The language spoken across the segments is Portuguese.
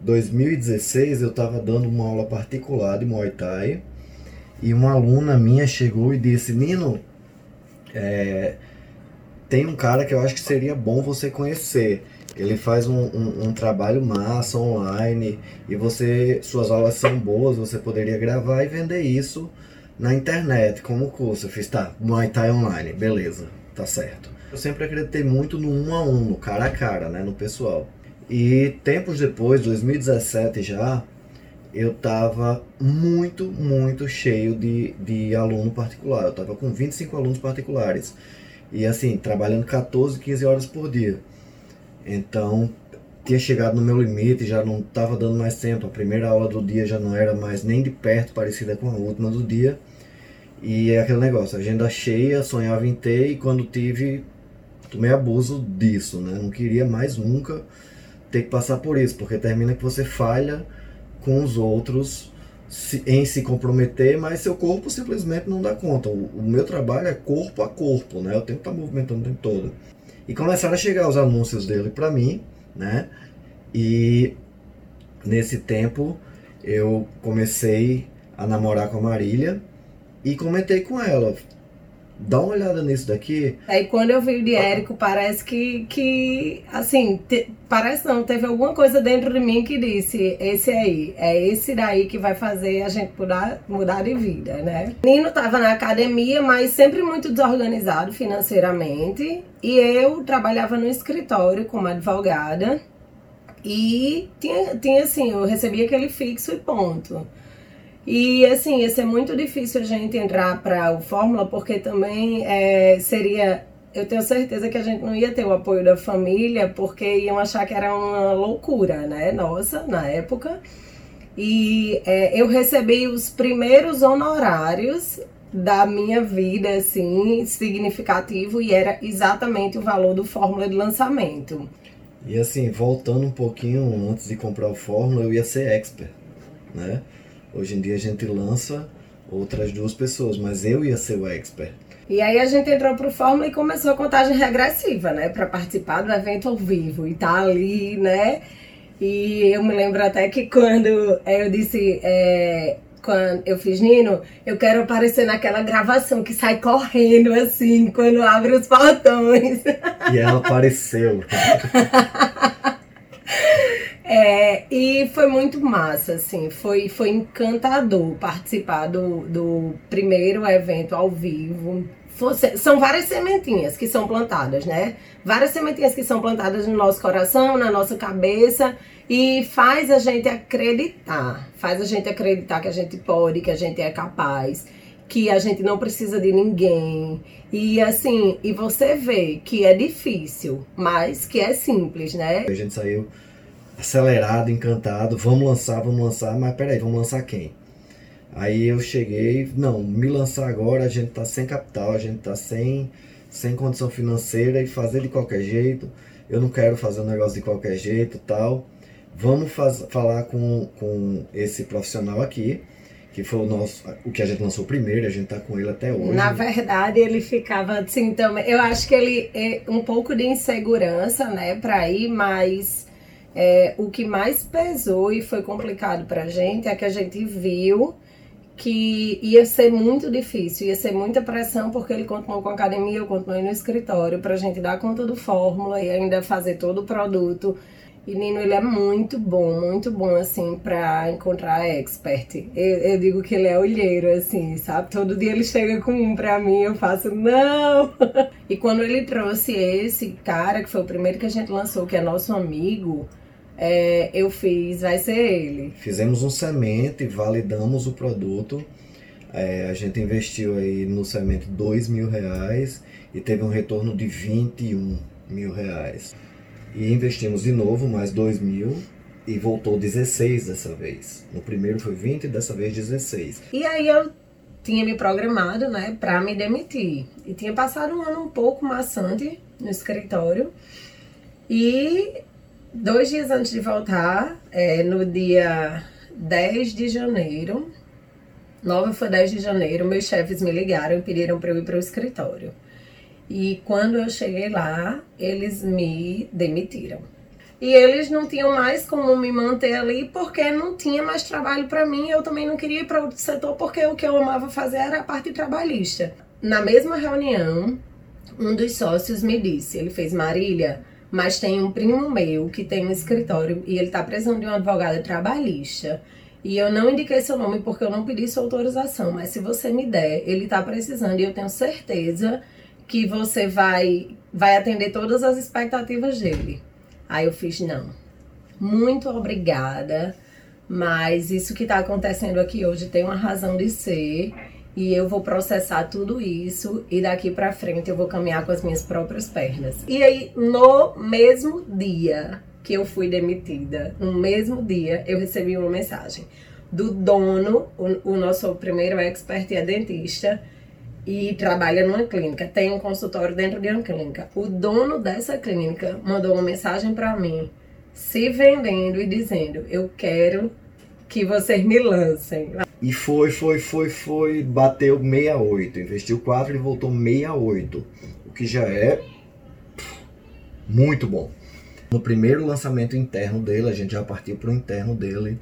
2016 eu estava dando uma aula particular de Muay Thai e uma aluna minha chegou e disse: Nino, é, tem um cara que eu acho que seria bom você conhecer. Ele faz um, um, um, trabalho massa online e você suas aulas são boas, você poderia gravar e vender isso na internet como curso. Eu fiz, tá, Muay Thai online, beleza, tá certo. Eu sempre acreditei muito no um a um, no cara a cara, né, no pessoal. E tempos depois, 2017 já, eu tava muito, muito cheio de, de aluno particular. Eu tava com 25 alunos particulares. E assim, trabalhando 14, 15 horas por dia. Então, tinha chegado no meu limite, já não estava dando mais tempo. A primeira aula do dia já não era mais nem de perto parecida com a última do dia. E é aquele negócio, agenda cheia, sonhava em ter e quando tive, tomei abuso disso, né? Não queria mais nunca ter que passar por isso, porque termina que você falha com os outros em se comprometer, mas seu corpo simplesmente não dá conta. O, o meu trabalho é corpo a corpo, né? Eu tenho que estar movimentando o tempo todo. E começaram a chegar os anúncios dele para mim, né? E nesse tempo eu comecei a namorar com a Marília e comentei com ela dá uma olhada nisso daqui. Aí quando eu vi o de Érico, parece que, que assim, te, parece não, teve alguma coisa dentro de mim que disse, esse aí, é esse daí que vai fazer a gente mudar, mudar de vida, né? Nino tava na academia, mas sempre muito desorganizado financeiramente, e eu trabalhava no escritório como advogada, e tinha, tinha assim, eu recebia aquele fixo e ponto. E assim, ia ser muito difícil a gente entrar para o Fórmula, porque também é, seria. Eu tenho certeza que a gente não ia ter o apoio da família, porque iam achar que era uma loucura, né? Nossa, na época. E é, eu recebi os primeiros honorários da minha vida, assim, significativo, e era exatamente o valor do Fórmula de lançamento. E assim, voltando um pouquinho antes de comprar o Fórmula, eu ia ser expert, né? Hoje em dia a gente lança outras duas pessoas, mas eu ia ser o expert. E aí a gente entrou pro Fórmula e começou a contagem regressiva, né? Para participar do evento ao vivo e tá ali, né? E eu me lembro até que quando eu disse, é, quando eu fiz Nino, eu quero aparecer naquela gravação que sai correndo assim, quando abre os portões. E ela apareceu. É, e foi muito massa, assim, foi, foi encantador participar do, do primeiro evento ao vivo. Fosse, são várias sementinhas que são plantadas, né? Várias sementinhas que são plantadas no nosso coração, na nossa cabeça e faz a gente acreditar, faz a gente acreditar que a gente pode, que a gente é capaz, que a gente não precisa de ninguém. E assim, e você vê que é difícil, mas que é simples, né? A gente saiu acelerado, encantado, vamos lançar, vamos lançar, mas peraí, vamos lançar quem? Aí eu cheguei, não, me lançar agora, a gente tá sem capital, a gente tá sem, sem condição financeira e fazer de qualquer jeito, eu não quero fazer um negócio de qualquer jeito tal. Vamos faz, falar com, com esse profissional aqui, que foi o nosso, o que a gente lançou primeiro, a gente tá com ele até hoje. Na verdade, ele ficava assim também. Eu acho que ele é um pouco de insegurança, né, para ir, mas é, o que mais pesou e foi complicado pra gente é que a gente viu que ia ser muito difícil, ia ser muita pressão, porque ele continuou com a academia, eu continuei no escritório, pra gente dar conta do fórmula e ainda fazer todo o produto. E Nino, ele é muito bom, muito bom, assim, pra encontrar expert. Eu, eu, digo que ele é olheiro, assim, sabe? Todo dia ele chega com um pra mim, eu faço, não! e quando ele trouxe esse cara, que foi o primeiro que a gente lançou, que é nosso amigo, é, eu fiz, vai ser ele. Fizemos um semente, validamos o produto. É, a gente investiu aí no semente dois mil reais e teve um retorno de 21 mil reais. E investimos de novo mais dois mil e voltou 16 dessa vez. No primeiro foi 20 e dessa vez 16. E aí eu tinha me programado, né, para me demitir. E tinha passado um ano um pouco maçante no escritório. E Dois dias antes de voltar, é, no dia 10 de janeiro, 9 foi 10 de janeiro, meus chefes me ligaram e pediram para eu ir para o escritório. E quando eu cheguei lá, eles me demitiram. E eles não tinham mais como me manter ali porque não tinha mais trabalho para mim. Eu também não queria ir para outro setor porque o que eu amava fazer era a parte trabalhista. Na mesma reunião, um dos sócios me disse, ele fez Marília, mas tem um primo meu que tem um escritório e ele está precisando de uma advogada trabalhista. E eu não indiquei seu nome porque eu não pedi sua autorização, mas se você me der, ele está precisando e eu tenho certeza que você vai vai atender todas as expectativas dele. Aí eu fiz não. Muito obrigada, mas isso que está acontecendo aqui hoje tem uma razão de ser e eu vou processar tudo isso e daqui para frente eu vou caminhar com as minhas próprias pernas. E aí no mesmo dia que eu fui demitida, no mesmo dia eu recebi uma mensagem do dono, o, o nosso primeiro expert é dentista e trabalha numa clínica, tem um consultório dentro de uma clínica. O dono dessa clínica mandou uma mensagem para mim, se vendendo e dizendo: "Eu quero que vocês me lancem". E foi, foi, foi, foi, bateu 68, investiu 4 e voltou 68, o que já é muito bom. No primeiro lançamento interno dele, a gente já partiu para o interno dele.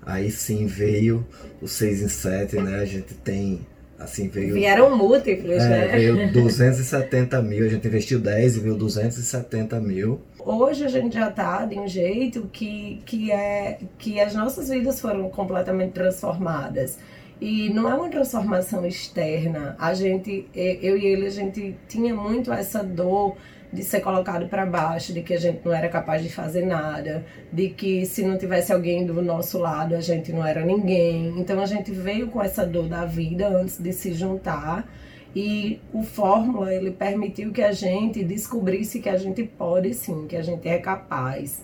Aí sim veio o 6 em 7, né? A gente tem Assim, veio, Vieram múltiplos, é, né? Veio 270 mil, a gente investiu 10 e veio 270 mil. Hoje a gente já está de um jeito que, que, é, que as nossas vidas foram completamente transformadas. E não é uma transformação externa. A gente, eu e ele, a gente tinha muito essa dor de ser colocado para baixo, de que a gente não era capaz de fazer nada, de que se não tivesse alguém do nosso lado a gente não era ninguém. Então a gente veio com essa dor da vida antes de se juntar e o Fórmula ele permitiu que a gente descobrisse que a gente pode sim, que a gente é capaz,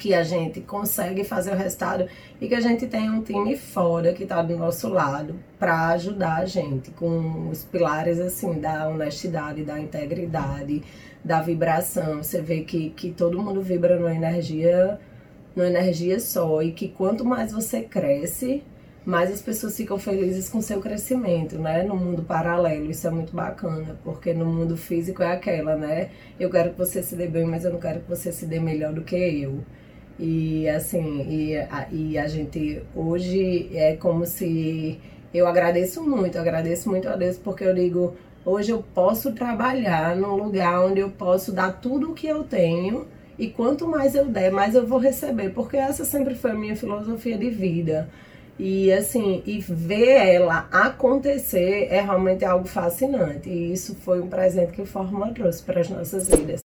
que a gente consegue fazer o resultado e que a gente tem um time fora que está do nosso lado para ajudar a gente com os pilares assim da honestidade, da integridade, da vibração. Você vê que, que todo mundo vibra numa energia, numa energia só. E que quanto mais você cresce, mais as pessoas ficam felizes com seu crescimento, né? No mundo paralelo. Isso é muito bacana, porque no mundo físico é aquela, né? Eu quero que você se dê bem, mas eu não quero que você se dê melhor do que eu. E assim, e a, e a gente hoje é como se eu agradeço muito, agradeço muito a Deus porque eu digo, Hoje eu posso trabalhar num lugar onde eu posso dar tudo o que eu tenho e quanto mais eu der, mais eu vou receber, porque essa sempre foi a minha filosofia de vida. E assim, e ver ela acontecer é realmente algo fascinante. E isso foi um presente que o Fórmula trouxe para as nossas vidas.